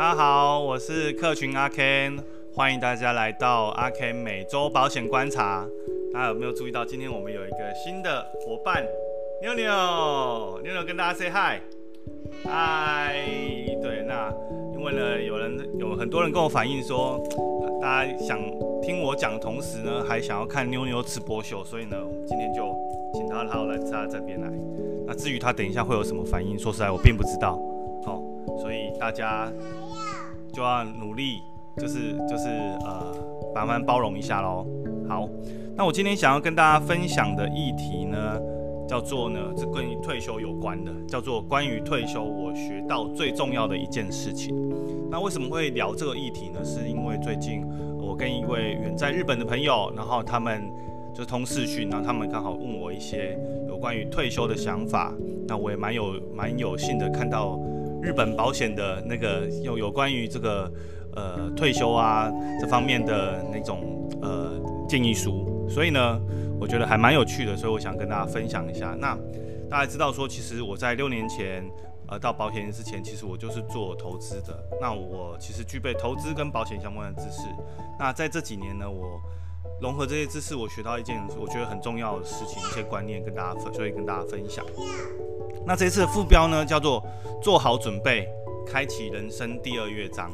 大家好，我是客群阿 Ken，欢迎大家来到阿 Ken 每周保险观察。大家有没有注意到，今天我们有一个新的伙伴，妞妞，妞妞跟大家 say hi，嗨，对，那因为呢，有人有很多人跟我反映说，大家想听我讲的同时呢，还想要看妞妞吃播秀，所以呢，我们今天就请他他来他这边来。那至于他等一下会有什么反应，说实在我并不知道，好、所以大家就要努力，就是就是呃，慢慢包容一下喽。好，那我今天想要跟大家分享的议题呢，叫做呢，是跟退休有关的，叫做关于退休我学到最重要的一件事情。那为什么会聊这个议题呢？是因为最近我跟一位远在日本的朋友，然后他们就通视讯，然后他们刚好问我一些有关于退休的想法，那我也蛮有蛮有幸的看到日本保险的那个有有关于这个呃退休啊这方面的那种呃。建议书，所以呢，我觉得还蛮有趣的，所以我想跟大家分享一下。那大家知道说，其实我在六年前，呃，到保险之前，其实我就是做投资的。那我其实具备投资跟保险相关的知识。那在这几年呢，我融合这些知识，我学到一件我觉得很重要的事情，一些观念跟大家分，所以跟大家分享。那这次的副标呢，叫做做好准备，开启人生第二乐章。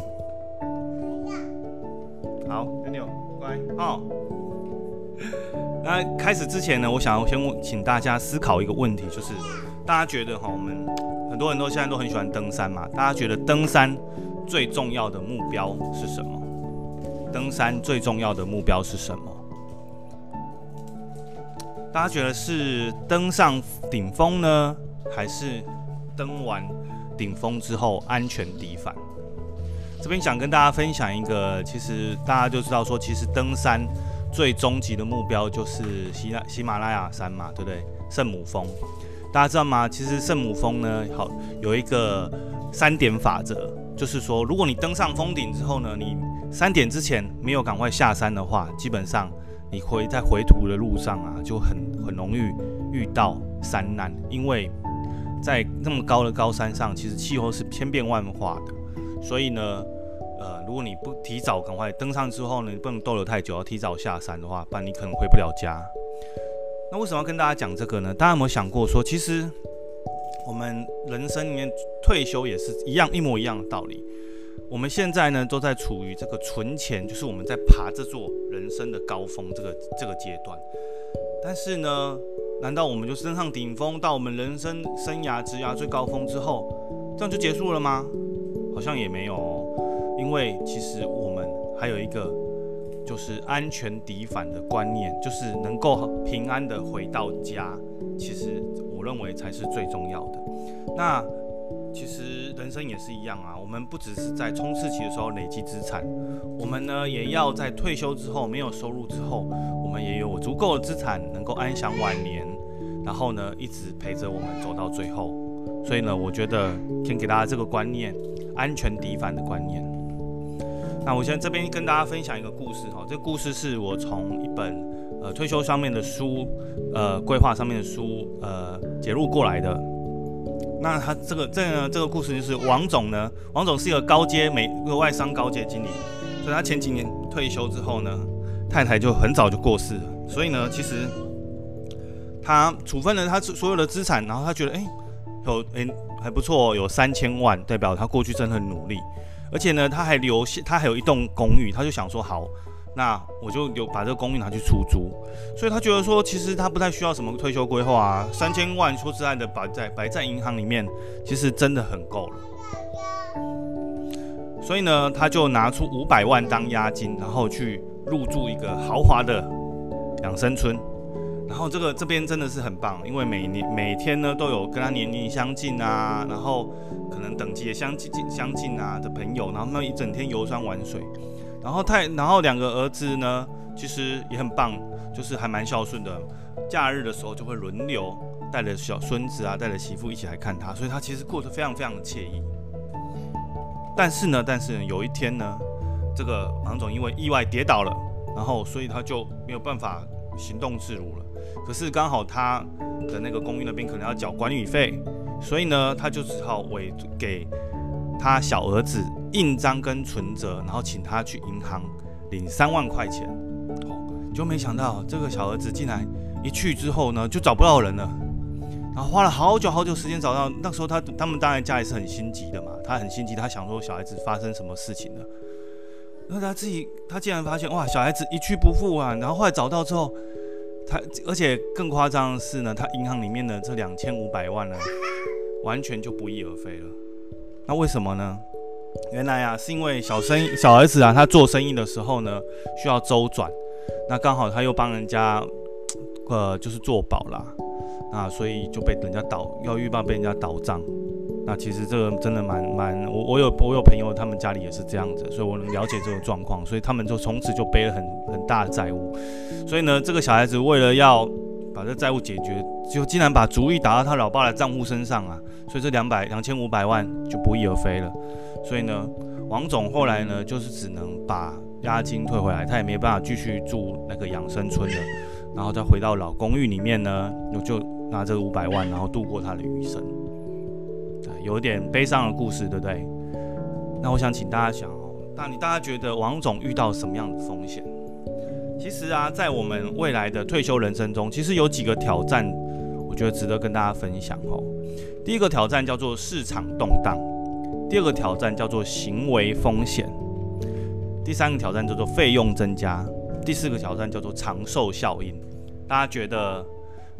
好，妞妞，乖，哦。那开始之前呢，我想要先问，请大家思考一个问题，就是大家觉得哈，我们很多人都现在都很喜欢登山嘛，大家觉得登山最重要的目标是什么？登山最重要的目标是什么？大家觉得是登上顶峰呢，还是登完顶峰之后安全抵返？这边想跟大家分享一个，其实大家就知道说，其实登山。最终极的目标就是喜马喜马拉雅山嘛，对不对？圣母峰，大家知道吗？其实圣母峰呢，好有一个三点法则，就是说，如果你登上峰顶之后呢，你三点之前没有赶快下山的话，基本上你回在回途的路上啊，就很很容易遇到山难，因为在那么高的高山上，其实气候是千变万化的，所以呢。呃，如果你不提早赶快登上之后呢，你不能逗留太久，要提早下山的话，不然你可能回不了家。那为什么要跟大家讲这个呢？大家有没有想过说，其实我们人生里面退休也是一样一模一样的道理。我们现在呢都在处于这个存钱，就是我们在爬这座人生的高峰这个这个阶段。但是呢，难道我们就登上顶峰，到我们人生生涯职涯最高峰之后，这样就结束了吗？好像也没有哦。因为其实我们还有一个就是安全抵返的观念，就是能够平安的回到家，其实我认为才是最重要的。那其实人生也是一样啊，我们不只是在冲刺期的时候累积资产，我们呢也要在退休之后没有收入之后，我们也有足够的资产能够安享晚年，然后呢一直陪着我们走到最后。所以呢，我觉得先给大家这个观念，安全抵返的观念。那我现在这边跟大家分享一个故事哈，这个故事是我从一本呃退休上面的书，呃规划上面的书呃节录过来的。那他这个这呢这个故事就是王总呢，王总是一个高阶美个外商高阶经理，所以他前几年退休之后呢，太太就很早就过世了，所以呢其实他处分了他所有的资产，然后他觉得哎有哎还不错，有三千万，代表他过去真的很努力。而且呢，他还留下，他还有一栋公寓，他就想说，好，那我就留把这个公寓拿去出租。所以他觉得说，其实他不太需要什么退休规划啊，三千万说实在的，摆在摆在银行里面，其实真的很够了。所以呢，他就拿出五百万当押金，然后去入住一个豪华的养生村。然后这个这边真的是很棒，因为每年每天呢都有跟他年龄相近啊，然后可能等级也相近相近啊的朋友，然后他们一整天游山玩水，然后太然后两个儿子呢其实也很棒，就是还蛮孝顺的，假日的时候就会轮流带着小孙子啊，带着媳妇一起来看他，所以他其实过得非常非常的惬意。但是呢，但是有一天呢，这个王总因为意外跌倒了，然后所以他就没有办法行动自如了。可是刚好他的那个公寓那边可能要缴管理费，所以呢，他就只好委给他小儿子印章跟存折，然后请他去银行领三万块钱。哦，就没想到这个小儿子竟然一去之后呢，就找不到人了。然后花了好久好久时间找到，那时候他他们当然家里是很心急的嘛，他很心急，他想说小孩子发生什么事情了。那他自己他竟然发现哇，小孩子一去不复返，然后后来找到之后，他而且更夸张的是呢，他银行里面的这两千五百万呢，完全就不翼而飞了。那为什么呢？原来啊，是因为小生意小儿子啊，他做生意的时候呢，需要周转，那刚好他又帮人家呃，就是做保啦。那所以就被人家倒，要预报被人家倒账。那其实这个真的蛮蛮，我我有我有朋友，他们家里也是这样子，所以我能了解这个状况。所以他们就从此就背了很很大的债务。所以呢，这个小孩子为了要把这债务解决，就竟然把主意打到他老爸的账户身上啊。所以这两百两千五百万就不翼而飞了。所以呢，王总后来呢，就是只能把押金退回来，他也没办法继续住那个养生村了，然后再回到老公寓里面呢，就。拿这个五百万，然后度过他的余生，有点悲伤的故事，对不对？那我想请大家想哦，那你大家觉得王总遇到什么样的风险？其实啊，在我们未来的退休人生中，其实有几个挑战，我觉得值得跟大家分享哦。第一个挑战叫做市场动荡，第二个挑战叫做行为风险，第三个挑战叫做费用增加，第四个挑战叫做长寿效应。大家觉得？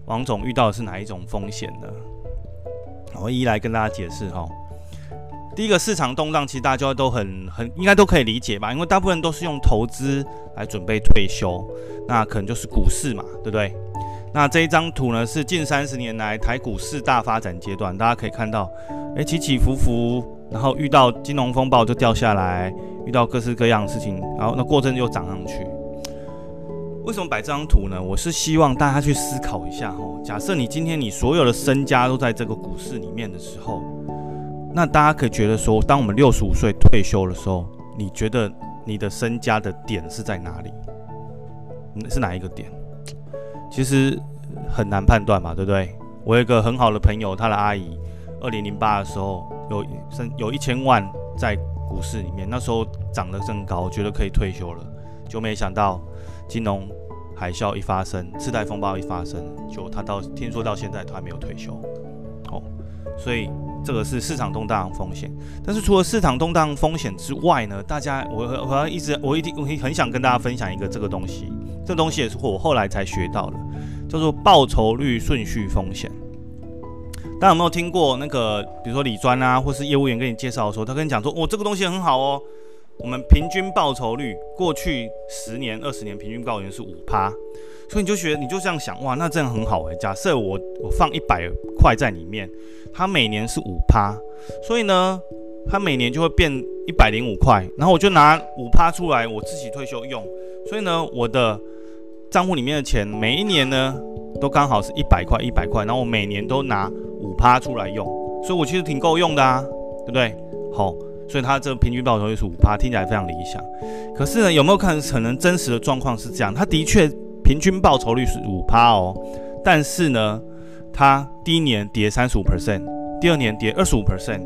王总遇到的是哪一种风险呢？我一一来跟大家解释哈。第一个市场动荡，其实大家都很很应该都可以理解吧，因为大部分都是用投资来准备退休，那可能就是股市嘛，对不对？那这一张图呢，是近三十年来台股四大发展阶段，大家可以看到，诶，起起伏伏，然后遇到金融风暴就掉下来，遇到各式各样的事情，然后那过阵又涨上去。为什么摆这张图呢？我是希望大家去思考一下哦。假设你今天你所有的身家都在这个股市里面的时候，那大家可以觉得说，当我们六十五岁退休的时候，你觉得你的身家的点是在哪里？是哪一个点？其实很难判断嘛，对不对？我有一个很好的朋友，他的阿姨，二零零八的时候有身有一千万在股市里面，那时候涨得正高，觉得可以退休了，就没想到。金融海啸一发生，次贷风暴一发生，就他到听说到现在他还没有退休，哦，所以这个是市场动荡风险。但是除了市场动荡风险之外呢，大家我我要一直我一定我很想跟大家分享一个这个东西，这东西也是我后来才学到的，叫做报酬率顺序风险。大家有没有听过那个，比如说李专啊，或是业务员跟你介绍的时候，他跟你讲说，哦，这个东西很好哦。我们平均报酬率过去十年、二十年平均报酬率是五趴，所以你就觉得你就这样想，哇，那这样很好诶。假设我我放一百块在里面，它每年是五趴，所以呢，它每年就会变一百零五块，然后我就拿五趴出来我自己退休用，所以呢，我的账户里面的钱每一年呢都刚好是一百块一百块，然后我每年都拿五趴出来用，所以我其实挺够用的啊，对不对？好。所以它这个平均报酬率是五趴，听起来非常理想。可是呢，有没有看可能真实的状况是这样？它的确平均报酬率是五趴哦，但是呢，它第一年跌三十五 percent，第二年跌二十五 percent，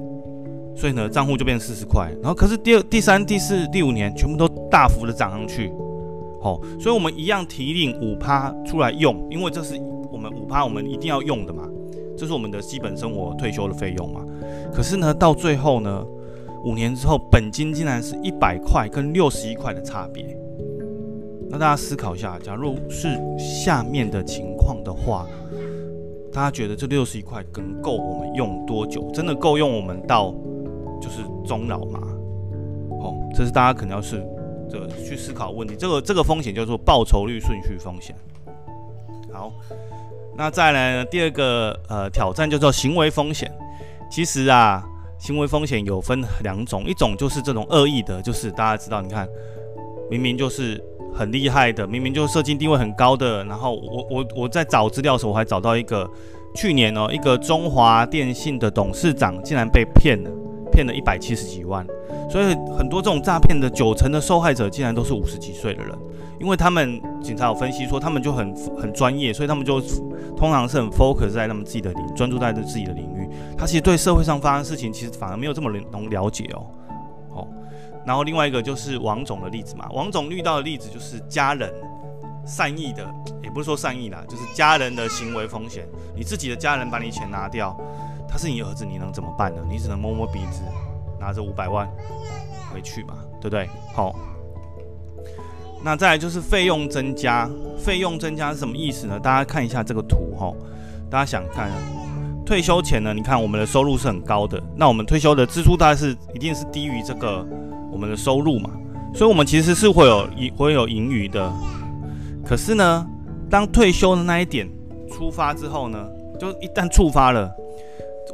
所以呢，账户就变四十块。然后可是第二、第三、第四、第五年全部都大幅的涨上去。好，所以我们一样提领五趴出来用，因为这是我们五趴我们一定要用的嘛，这是我们的基本生活退休的费用嘛。可是呢，到最后呢，五年之后，本金竟然是一百块跟六十一块的差别。那大家思考一下，假如是下面的情况的话，大家觉得这六十一块能够我们用多久？真的够用我们到就是终老吗？哦，这是大家可能要是这个去思考问题。这个这个风险叫做报酬率顺序风险。好，那再来呢，第二个呃挑战叫做行为风险。其实啊。行为风险有分两种，一种就是这种恶意的，就是大家知道，你看，明明就是很厉害的，明明就是社经地位很高的，然后我我我在找资料的时候，我还找到一个去年哦，一个中华电信的董事长竟然被骗了，骗了一百七十几万，所以很多这种诈骗的九成的受害者竟然都是五十几岁的人。因为他们警察有分析说，他们就很很专业，所以他们就通常是很 focus 在他们自己的领，专注在自己的领域。他其实对社会上发生的事情，其实反而没有这么能了解哦。哦，然后另外一个就是王总的例子嘛，王总遇到的例子就是家人善意的，也不是说善意啦，就是家人的行为风险，你自己的家人把你钱拿掉，他是你儿子，你能怎么办呢？你只能摸摸鼻子，拿着五百万回去嘛，对不对？好。那再来就是费用增加，费用增加是什么意思呢？大家看一下这个图哈，大家想看，退休前呢，你看我们的收入是很高的，那我们退休的支出大概是一定是低于这个我们的收入嘛，所以我们其实是会有盈会有盈余的。可是呢，当退休的那一点出发之后呢，就一旦触发了，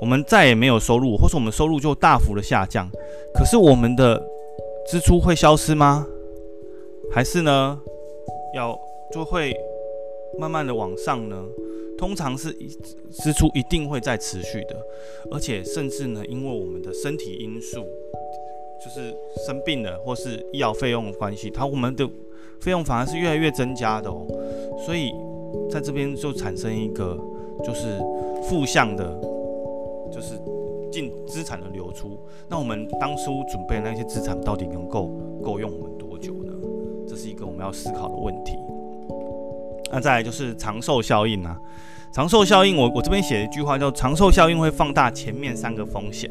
我们再也没有收入，或是我们收入就大幅的下降，可是我们的支出会消失吗？还是呢，要就会慢慢的往上呢？通常是一支出一定会再持续的，而且甚至呢，因为我们的身体因素，就是生病了或是医疗费用的关系，它我们的费用反而是越来越增加的哦。所以在这边就产生一个就是负向的，就是净资产的流出。那我们当初准备那些资产到底能够够用我们多久呢？这是一个我们要思考的问题。那再来就是长寿效应啊，长寿效应我，我这边写一句话叫“长寿效应会放大前面三个风险”，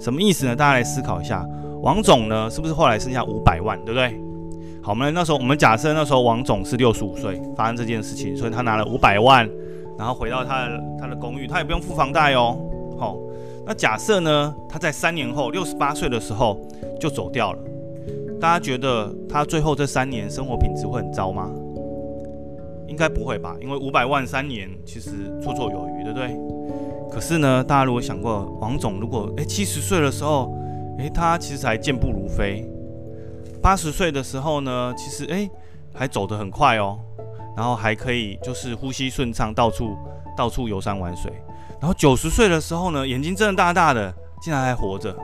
什么意思呢？大家来思考一下。王总呢，是不是后来剩下五百万，对不对？好，我们那时候我们假设那时候王总是六十五岁发生这件事情，所以他拿了五百万，然后回到他的他的公寓，他也不用付房贷哦。好，那假设呢，他在三年后六十八岁的时候就走掉了。大家觉得他最后这三年生活品质会很糟吗？应该不会吧，因为五百万三年其实绰绰有余，对不对？可是呢，大家如果想过，王总如果诶七十岁的时候，诶他其实还健步如飞；八十岁的时候呢，其实诶还走得很快哦，然后还可以就是呼吸顺畅，到处到处游山玩水；然后九十岁的时候呢，眼睛睁得大大的，竟然还活着，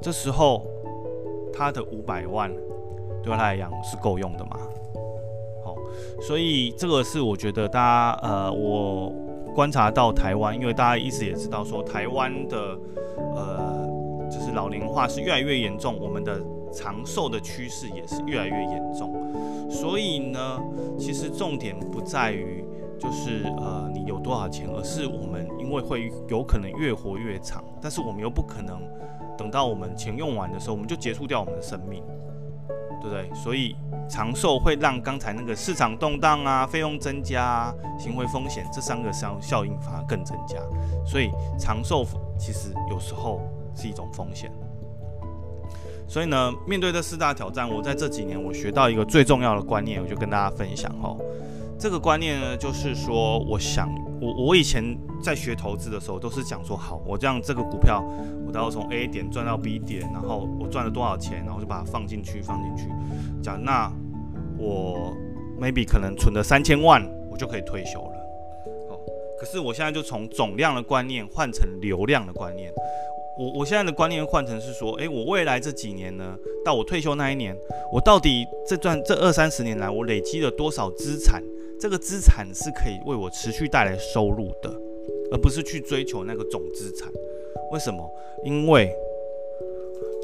这时候。他的五百万对他来讲是够用的吗？所以这个是我觉得大家呃，我观察到台湾，因为大家一直也知道说台湾的呃，就是老龄化是越来越严重，我们的长寿的趋势也是越来越严重。所以呢，其实重点不在于就是呃你有多少钱，而是我们因为会有可能越活越长，但是我们又不可能。等到我们钱用完的时候，我们就结束掉我们的生命，对不对？所以长寿会让刚才那个市场动荡啊、费用增加、啊、行为风险这三个效效应反而更增加。所以长寿其实有时候是一种风险。所以呢，面对这四大挑战，我在这几年我学到一个最重要的观念，我就跟大家分享哦。这个观念呢，就是说，我想我我以前在学投资的时候，都是讲说，好，我这样这个股票，我都要从 A 点赚到 B 点，然后我赚了多少钱，然后就把它放进去，放进去，讲那我 maybe 可能存了三千万，我就可以退休了。好，可是我现在就从总量的观念换成流量的观念。我我现在的观念换成是说，诶，我未来这几年呢，到我退休那一年，我到底这段这二三十年来，我累积了多少资产？这个资产是可以为我持续带来收入的，而不是去追求那个总资产。为什么？因为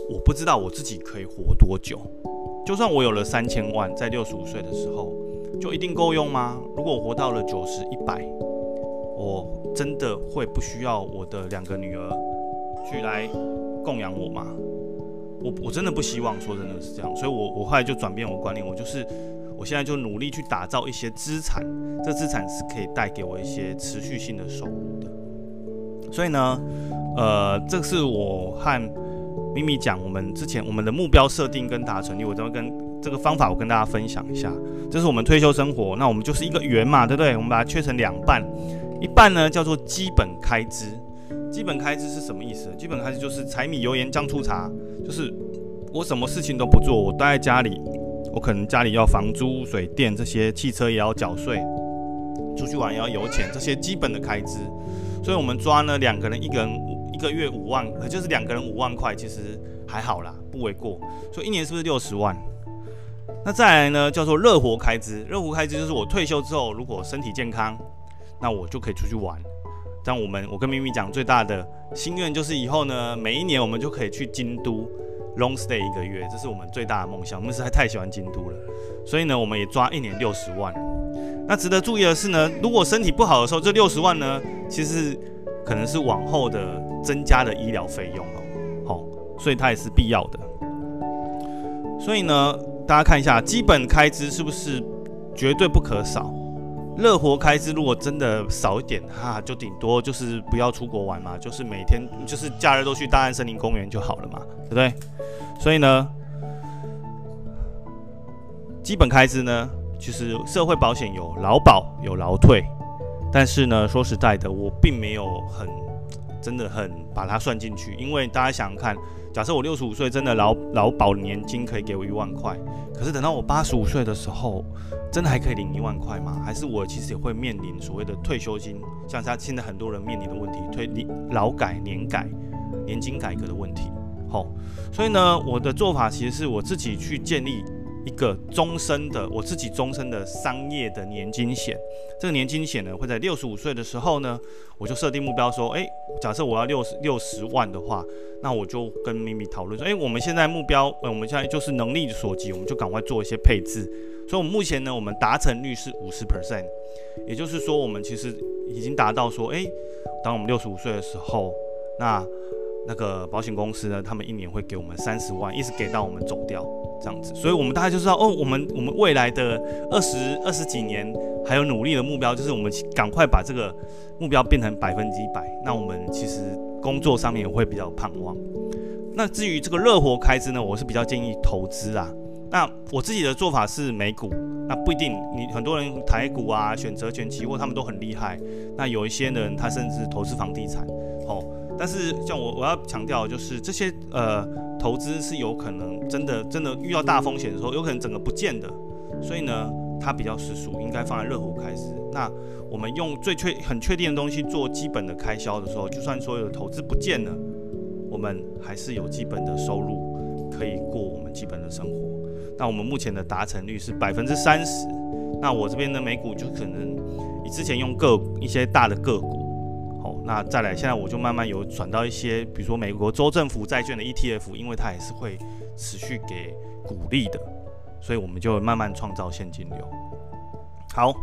我不知道我自己可以活多久。就算我有了三千万，在六十五岁的时候，就一定够用吗？如果我活到了九十、一百，我真的会不需要我的两个女儿去来供养我吗？我我真的不希望说真的是这样，所以我我后来就转变我观念，我就是。我现在就努力去打造一些资产，这资产是可以带给我一些持续性的收入的。所以呢，呃，这是我和咪咪讲，我们之前我们的目标设定跟达成率，我都会跟这个方法，我跟大家分享一下。这是我们退休生活，那我们就是一个圆嘛，对不对？我们把它切成两半，一半呢叫做基本开支。基本开支是什么意思？基本开支就是柴米油盐酱醋茶，就是我什么事情都不做，我待在家里。我可能家里要房租、水电这些，汽车也要缴税，出去玩也要油钱，这些基本的开支。所以，我们抓呢，两个人一个人一个月五万，就是两个人五万块，其实还好啦，不为过。所以一年是不是六十万？那再来呢，叫做热活开支。热活开支就是我退休之后，如果身体健康，那我就可以出去玩。但我们，我跟咪咪讲，最大的心愿就是以后呢，每一年我们就可以去京都。Long stay 一个月，这是我们最大的梦想。我们实在太喜欢京都了，所以呢，我们也抓一年六十万。那值得注意的是呢，如果身体不好的时候，这六十万呢，其实可能是往后的增加的医疗费用哦，好，所以它也是必要的。所以呢，大家看一下基本开支是不是绝对不可少？乐活开支如果真的少一点哈，就顶多就是不要出国玩嘛，就是每天就是假日都去大安森林公园就好了嘛，对不对？所以呢，基本开支呢。其实社会保险有劳保有劳退，但是呢，说实在的，我并没有很真的很把它算进去，因为大家想想看，假设我六十五岁真的劳劳保年金可以给我一万块，可是等到我八十五岁的时候，真的还可以领一万块吗？还是我其实也会面临所谓的退休金，像他现在很多人面临的问题，退劳改、年改、年金改革的问题。好，所以呢，我的做法其实是我自己去建立。一个终身的我自己终身的商业的年金险，这个年金险呢会在六十五岁的时候呢，我就设定目标说，诶，假设我要六十六十万的话，那我就跟咪咪讨论说，诶，我们现在目标，呃，我们现在就是能力所及，我们就赶快做一些配置。所以，我们目前呢，我们达成率是五十 percent，也就是说，我们其实已经达到说，诶，当我们六十五岁的时候，那。那个保险公司呢，他们一年会给我们三十万，一直给到我们走掉这样子，所以我们大概就知道哦，我们我们未来的二十二十几年还有努力的目标，就是我们赶快把这个目标变成百分之一百。那我们其实工作上面也会比较盼望。那至于这个热活开支呢，我是比较建议投资啊。那我自己的做法是美股，那不一定，你很多人台股啊、选择权期货他们都很厉害。那有一些人他甚至投资房地产，哦。但是像我我要强调就是这些呃投资是有可能真的真的遇到大风险的时候，有可能整个不见的，所以呢它比较实属应该放在热火开始。那我们用最确很确定的东西做基本的开销的时候，就算所有的投资不见了，我们还是有基本的收入可以过我们基本的生活。那我们目前的达成率是 百分之三十。那我这边的美股就可能你之前用个一些大的个股。那再来，现在我就慢慢有转到一些，比如说美国州政府债券的 ETF，因为它也是会持续给鼓励的，所以我们就慢慢创造现金流。好，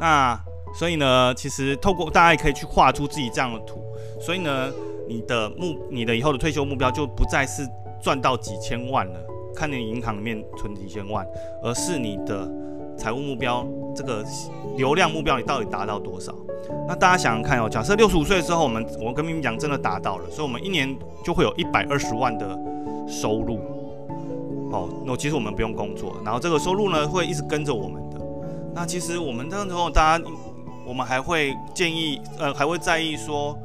那所以呢，其实透过大家也可以去画出自己这样的图，所以呢，你的目，你的以后的退休目标就不再是赚到几千万了，看你银行里面存几千万，而是你的财务目标，这个流量目标你到底达到多少？那大家想想看哦，假设六十五岁的时候，我们我跟你们讲，真的达到了，所以我们一年就会有一百二十万的收入。哦，那其实我们不用工作，然后这个收入呢会一直跟着我们的。那其实我们这时候，大家我们还会建议，呃，还会在意说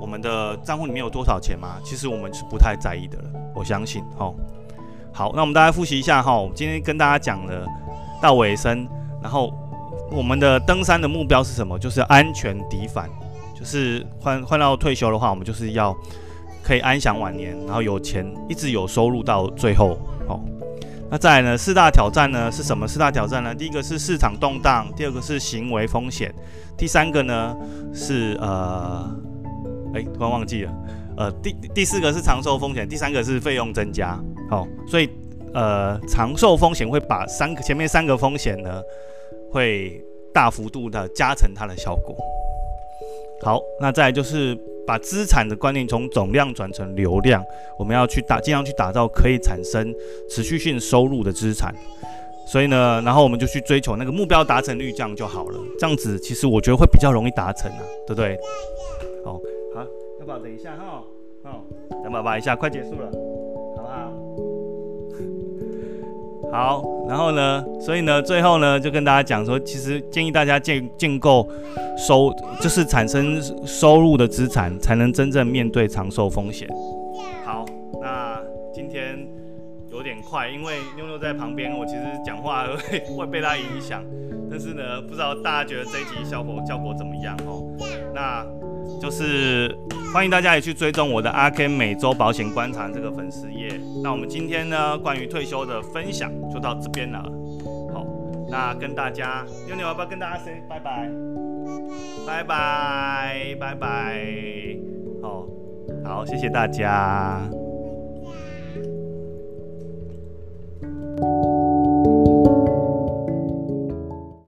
我们的账户里面有多少钱吗？其实我们是不太在意的了，我相信。哦，好，那我们大家复习一下哈，我们今天跟大家讲了到尾声，然后。我们的登山的目标是什么？就是安全抵返，就是换换到退休的话，我们就是要可以安享晚年，然后有钱一直有收入到最后。哦，那再来呢？四大挑战呢是什么？四大挑战呢？第一个是市场动荡，第二个是行为风险，第三个呢是呃，哎，突然忘记了，呃，第第四个是长寿风险，第三个是费用增加。好，所以呃，长寿风险会把三个前面三个风险呢。会大幅度的加成它的效果。好，那再来就是把资产的观念从总量转成流量，我们要去打，尽量去打造可以产生持续性收入的资产。所以呢，然后我们就去追求那个目标达成率，这样就好了。这样子其实我觉得会比较容易达成啊，对不对？好，好，要不要等一下哈？哦，等爸爸一下，快结束了，好，然后呢，所以呢，最后呢，就跟大家讲说，其实建议大家建建构收，就是产生收入的资产，才能真正面对长寿风险。好，那今天有点快，因为妞妞在旁边，我其实讲话会 会被她影响，但是呢，不知道大家觉得这一集效果效果怎么样哦？那。就是欢迎大家也去追踪我的阿 Ken 每周保险观察这个粉丝页。那我们今天呢，关于退休的分享就到这边了。好，那跟大家，妞妞要不要跟大家 say 拜拜？拜拜拜拜，好，好，谢谢大家。